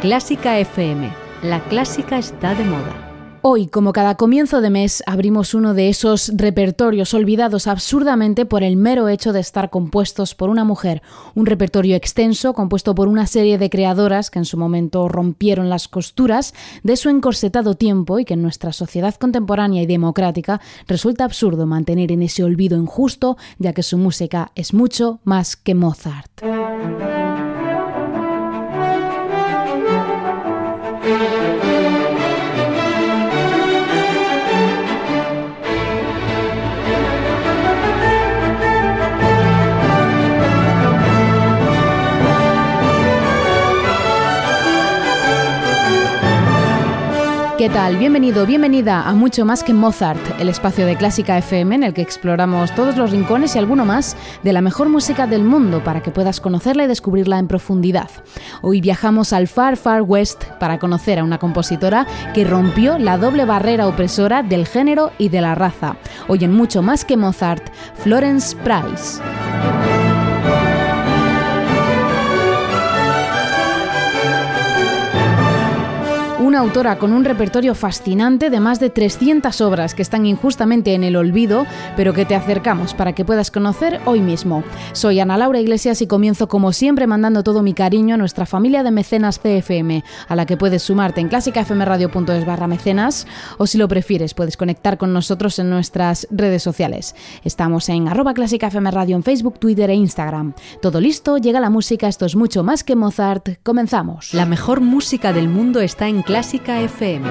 Clásica FM. La clásica está de moda. Hoy, como cada comienzo de mes, abrimos uno de esos repertorios olvidados absurdamente por el mero hecho de estar compuestos por una mujer. Un repertorio extenso compuesto por una serie de creadoras que en su momento rompieron las costuras de su encorsetado tiempo y que en nuestra sociedad contemporánea y democrática resulta absurdo mantener en ese olvido injusto, ya que su música es mucho más que Mozart. ¿Qué tal? Bienvenido, bienvenida a Mucho más que Mozart, el espacio de Clásica FM en el que exploramos todos los rincones y alguno más de la mejor música del mundo para que puedas conocerla y descubrirla en profundidad. Hoy viajamos al Far Far West para conocer a una compositora que rompió la doble barrera opresora del género y de la raza. Hoy en Mucho más que Mozart, Florence Price. Una autora con un repertorio fascinante de más de 300 obras que están injustamente en el olvido, pero que te acercamos para que puedas conocer hoy mismo. Soy Ana Laura Iglesias y comienzo como siempre mandando todo mi cariño a nuestra familia de mecenas CFM, a la que puedes sumarte en clásicafmradio.es barra mecenas o si lo prefieres puedes conectar con nosotros en nuestras redes sociales. Estamos en arroba clásicafmradio en Facebook, Twitter e Instagram. Todo listo, llega la música, esto es mucho más que Mozart, comenzamos. La mejor música del mundo está en Clásica FM.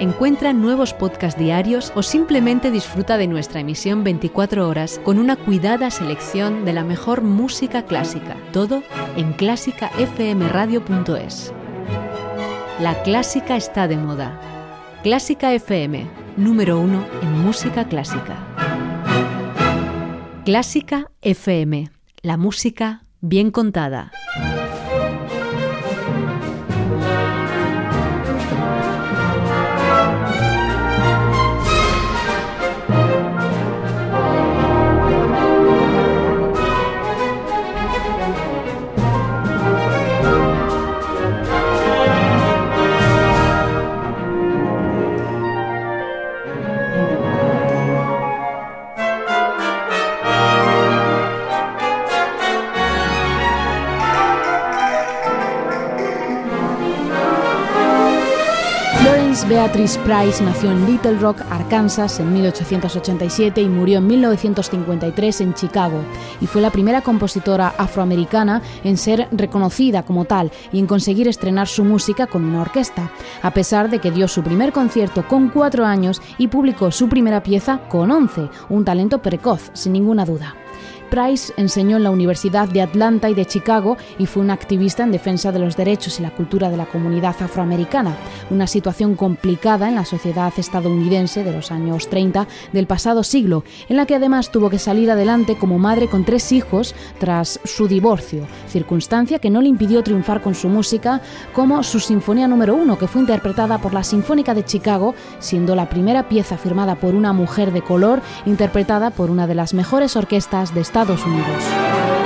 Encuentra nuevos podcasts diarios o simplemente disfruta de nuestra emisión 24 horas con una cuidada selección de la mejor música clásica. Todo en clásicafmradio.es. La clásica está de moda. Clásica FM, número uno en música clásica. Clásica FM, la música bien contada. Beatrice Price nació en Little Rock, Arkansas, en 1887 y murió en 1953 en Chicago, y fue la primera compositora afroamericana en ser reconocida como tal y en conseguir estrenar su música con una orquesta, a pesar de que dio su primer concierto con cuatro años y publicó su primera pieza con once, un talento precoz, sin ninguna duda. Price enseñó en la Universidad de Atlanta y de Chicago y fue una activista en defensa de los derechos y la cultura de la comunidad afroamericana, una situación complicada en la sociedad estadounidense de los años 30 del pasado siglo, en la que además tuvo que salir adelante como madre con tres hijos tras su divorcio, circunstancia que no le impidió triunfar con su música como su Sinfonía número uno, que fue interpretada por la Sinfónica de Chicago, siendo la primera pieza firmada por una mujer de color interpretada por una de las mejores orquestas de Estados Estados Unidos.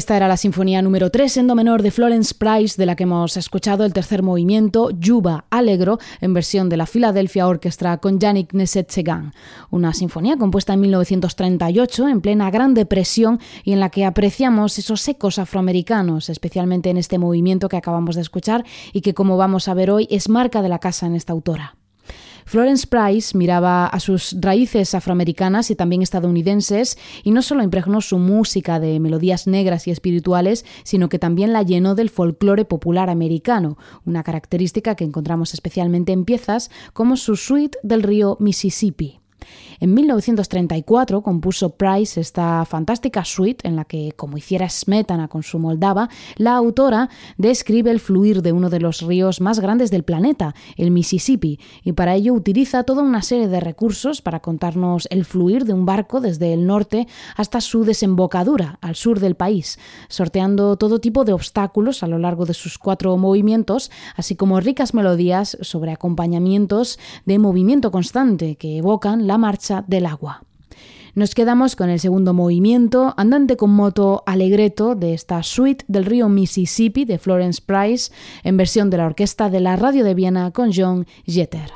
Esta era la sinfonía número 3 en do menor de Florence Price, de la que hemos escuchado el tercer movimiento, Yuba Alegro, en versión de la Philadelphia Orchestra con Yannick Nesetsegan. Una sinfonía compuesta en 1938, en plena Gran Depresión, y en la que apreciamos esos ecos afroamericanos, especialmente en este movimiento que acabamos de escuchar y que, como vamos a ver hoy, es marca de la casa en esta autora. Florence Price miraba a sus raíces afroamericanas y también estadounidenses y no solo impregnó su música de melodías negras y espirituales, sino que también la llenó del folclore popular americano, una característica que encontramos especialmente en piezas como su suite del río Mississippi. En 1934 compuso Price esta fantástica suite en la que, como hiciera Smetana con su Moldava, la autora describe el fluir de uno de los ríos más grandes del planeta, el Mississippi, y para ello utiliza toda una serie de recursos para contarnos el fluir de un barco desde el norte hasta su desembocadura, al sur del país, sorteando todo tipo de obstáculos a lo largo de sus cuatro movimientos, así como ricas melodías sobre acompañamientos de movimiento constante que evocan la marcha del agua. Nos quedamos con el segundo movimiento, andante con moto alegreto de esta suite del río Mississippi de Florence Price, en versión de la orquesta de la Radio de Viena con John Jeter.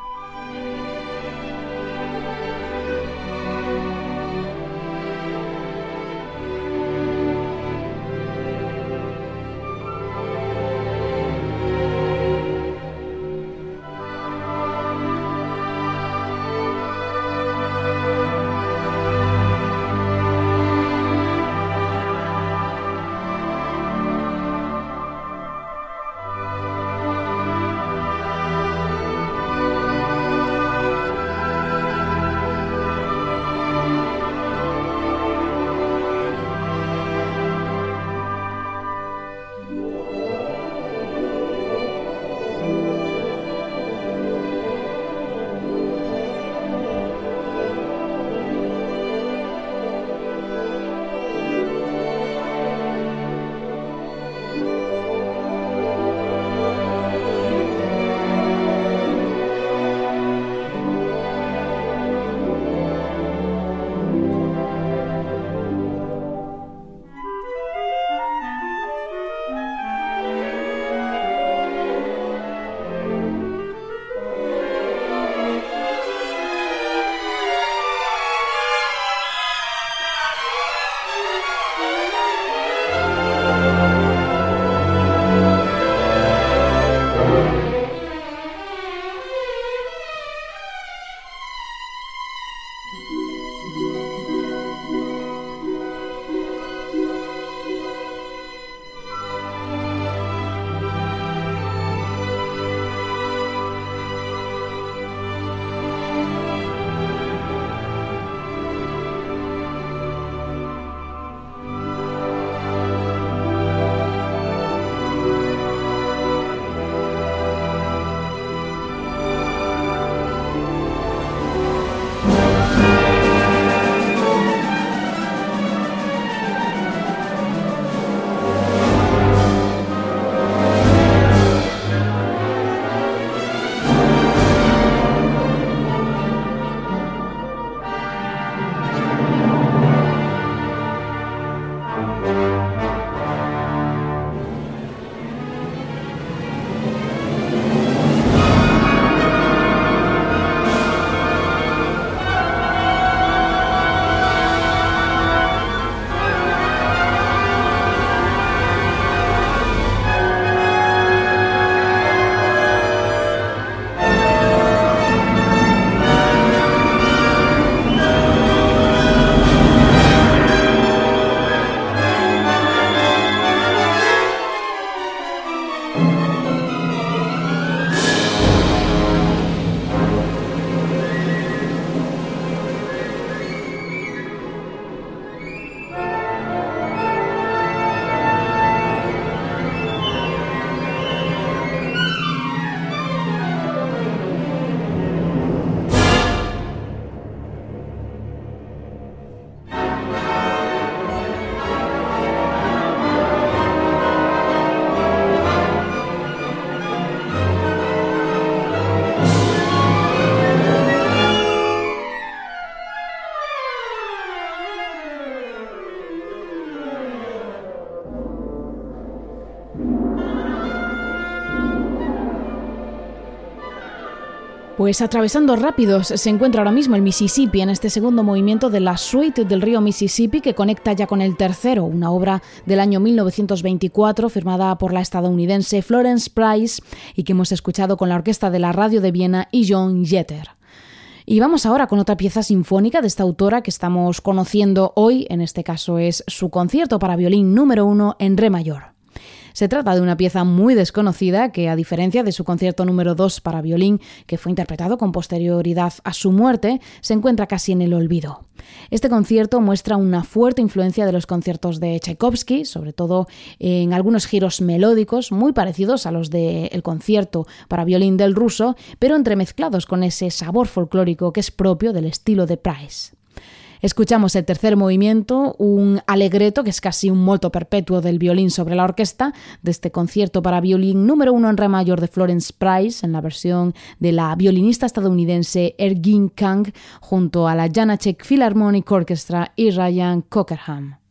Pues atravesando rápidos se encuentra ahora mismo el Mississippi en este segundo movimiento de la suite del río Mississippi que conecta ya con el tercero, una obra del año 1924 firmada por la estadounidense Florence Price y que hemos escuchado con la orquesta de la radio de Viena y John Jeter. Y vamos ahora con otra pieza sinfónica de esta autora que estamos conociendo hoy, en este caso es su concierto para violín número uno en re mayor. Se trata de una pieza muy desconocida que, a diferencia de su concierto número 2 para violín, que fue interpretado con posterioridad a su muerte, se encuentra casi en el olvido. Este concierto muestra una fuerte influencia de los conciertos de Tchaikovsky, sobre todo en algunos giros melódicos muy parecidos a los del concierto para violín del ruso, pero entremezclados con ese sabor folclórico que es propio del estilo de Price. Escuchamos el tercer movimiento, un alegreto que es casi un molto perpetuo del violín sobre la orquesta, de este concierto para violín número uno en re mayor de Florence Price, en la versión de la violinista estadounidense Ergin Kang, junto a la Janacek Philharmonic Orchestra y Ryan Cockerham.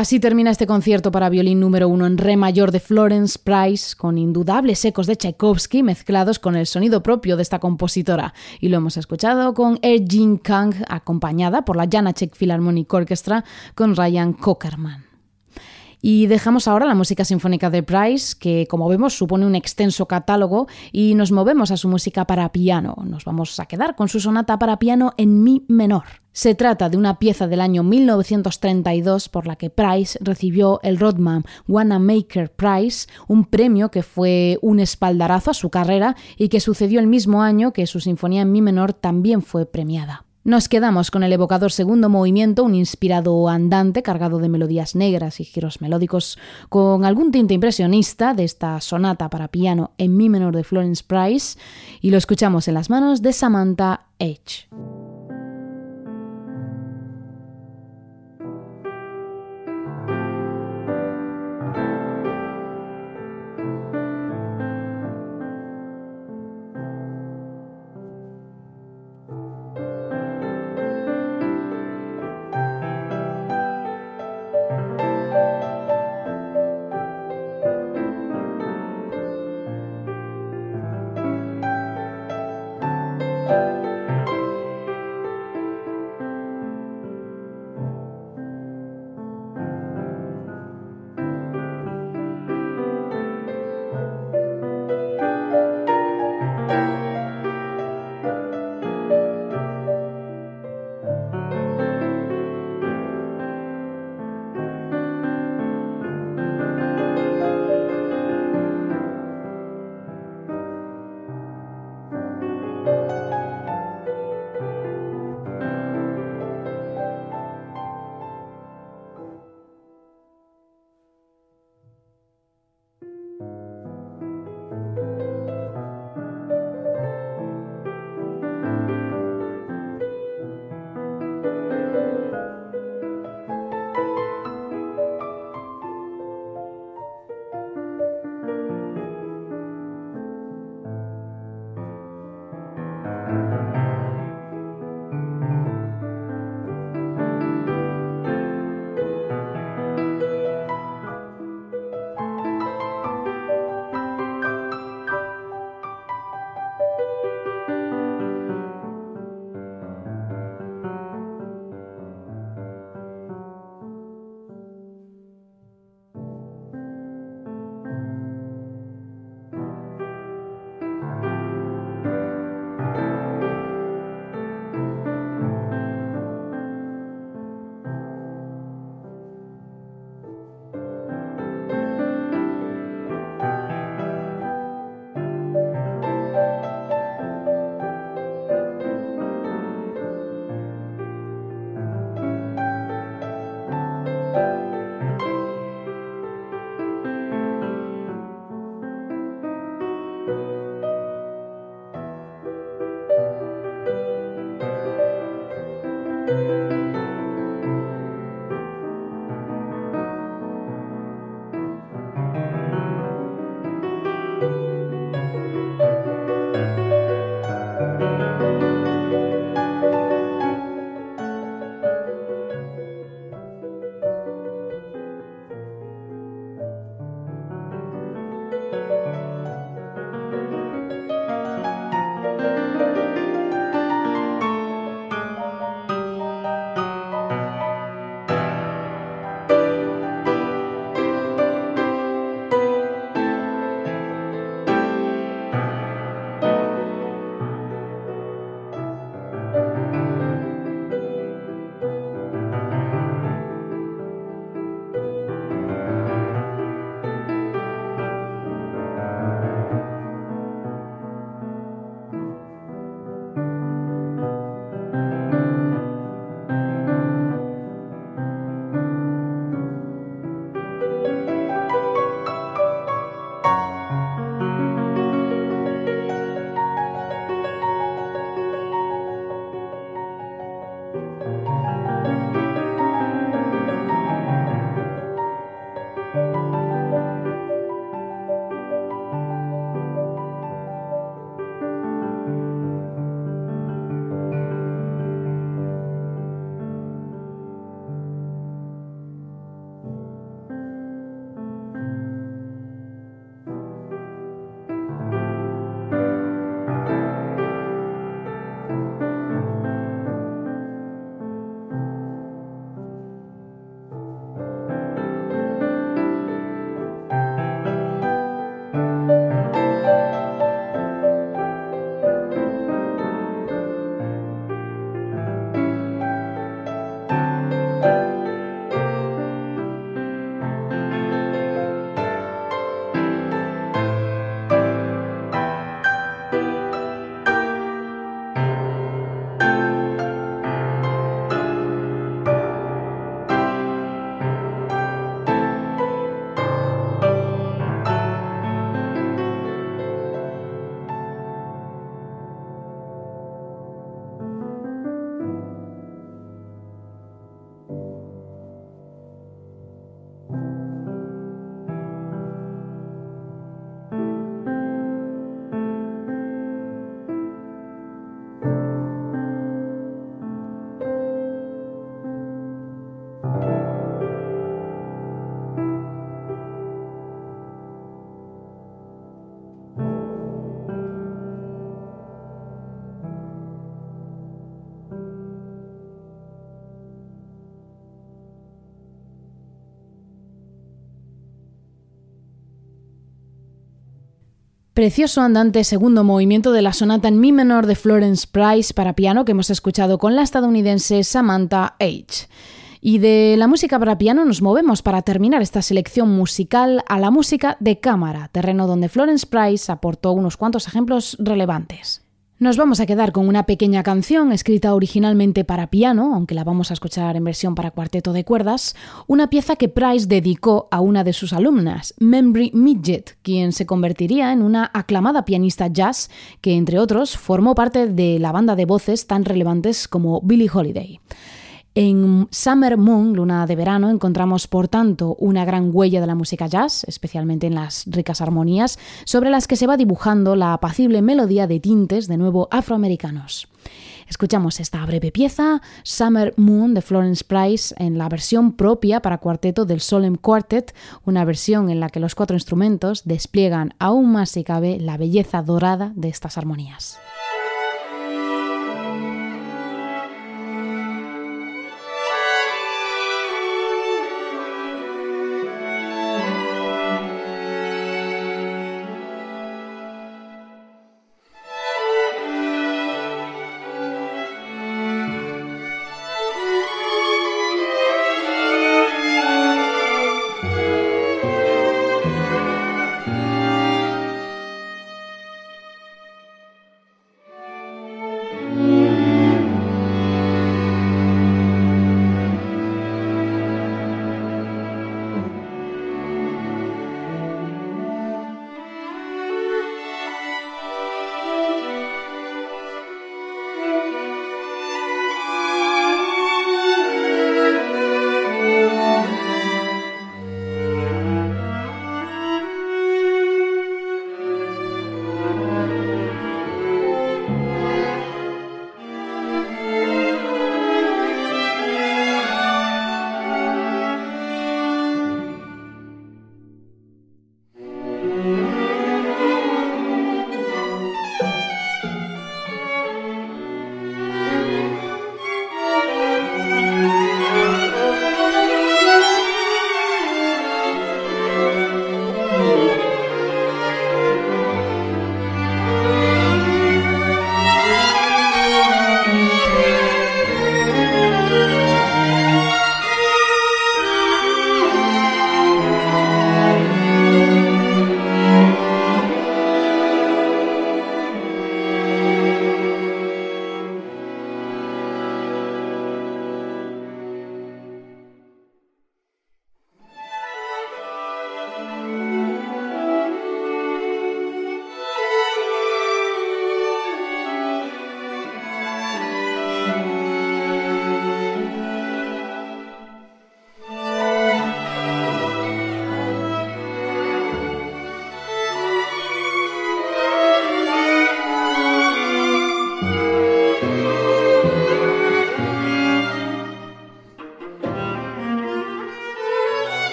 Así termina este concierto para violín número uno en re mayor de Florence Price, con indudables ecos de Tchaikovsky mezclados con el sonido propio de esta compositora. Y lo hemos escuchado con Er Jin Kang, acompañada por la Janacek Philharmonic Orchestra con Ryan Cockerman. Y dejamos ahora la música sinfónica de Price, que como vemos supone un extenso catálogo, y nos movemos a su música para piano. Nos vamos a quedar con su sonata para piano en mi menor. Se trata de una pieza del año 1932 por la que Price recibió el Rodman Wanamaker Prize, un premio que fue un espaldarazo a su carrera y que sucedió el mismo año que su sinfonía en mi menor también fue premiada. Nos quedamos con el evocador segundo movimiento, un inspirado andante cargado de melodías negras y giros melódicos con algún tinte impresionista de esta sonata para piano en mi menor de Florence Price y lo escuchamos en las manos de Samantha H. Precioso andante segundo movimiento de la sonata en mi menor de Florence Price para piano que hemos escuchado con la estadounidense Samantha H. Y de la música para piano nos movemos para terminar esta selección musical a la música de cámara, terreno donde Florence Price aportó unos cuantos ejemplos relevantes. Nos vamos a quedar con una pequeña canción escrita originalmente para piano, aunque la vamos a escuchar en versión para cuarteto de cuerdas, una pieza que Price dedicó a una de sus alumnas, Membry Midget, quien se convertiría en una aclamada pianista jazz que, entre otros, formó parte de la banda de voces tan relevantes como Billie Holiday. En Summer Moon, Luna de Verano, encontramos por tanto una gran huella de la música jazz, especialmente en las ricas armonías, sobre las que se va dibujando la apacible melodía de tintes de nuevo afroamericanos. Escuchamos esta breve pieza, Summer Moon de Florence Price, en la versión propia para cuarteto del Solemn Quartet, una versión en la que los cuatro instrumentos despliegan aún más si cabe la belleza dorada de estas armonías.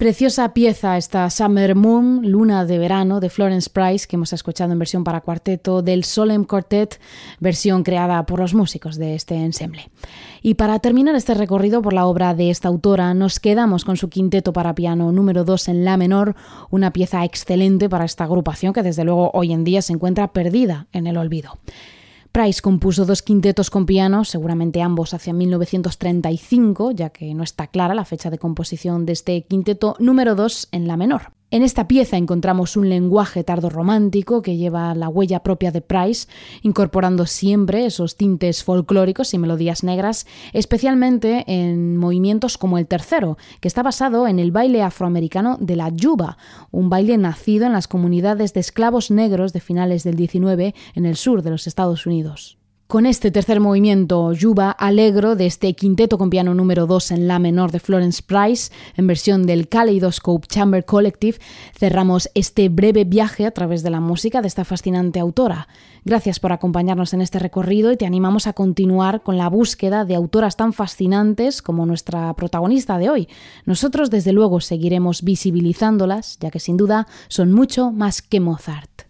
Preciosa pieza esta Summer Moon, Luna de Verano, de Florence Price, que hemos escuchado en versión para cuarteto del Solemn Quartet, versión creada por los músicos de este ensemble. Y para terminar este recorrido por la obra de esta autora, nos quedamos con su quinteto para piano número 2 en La menor, una pieza excelente para esta agrupación que desde luego hoy en día se encuentra perdida en el olvido. Price compuso dos quintetos con piano, seguramente ambos hacia 1935, ya que no está clara la fecha de composición de este quinteto número 2 en la menor. En esta pieza encontramos un lenguaje tardorromántico que lleva la huella propia de Price, incorporando siempre esos tintes folclóricos y melodías negras, especialmente en movimientos como el tercero, que está basado en el baile afroamericano de la yuba, un baile nacido en las comunidades de esclavos negros de finales del 19 en el sur de los Estados Unidos. Con este tercer movimiento, Yuba alegro de este quinteto con piano número 2 en la menor de Florence Price, en versión del Kaleidoscope Chamber Collective, cerramos este breve viaje a través de la música de esta fascinante autora. Gracias por acompañarnos en este recorrido y te animamos a continuar con la búsqueda de autoras tan fascinantes como nuestra protagonista de hoy. Nosotros, desde luego, seguiremos visibilizándolas, ya que sin duda son mucho más que Mozart.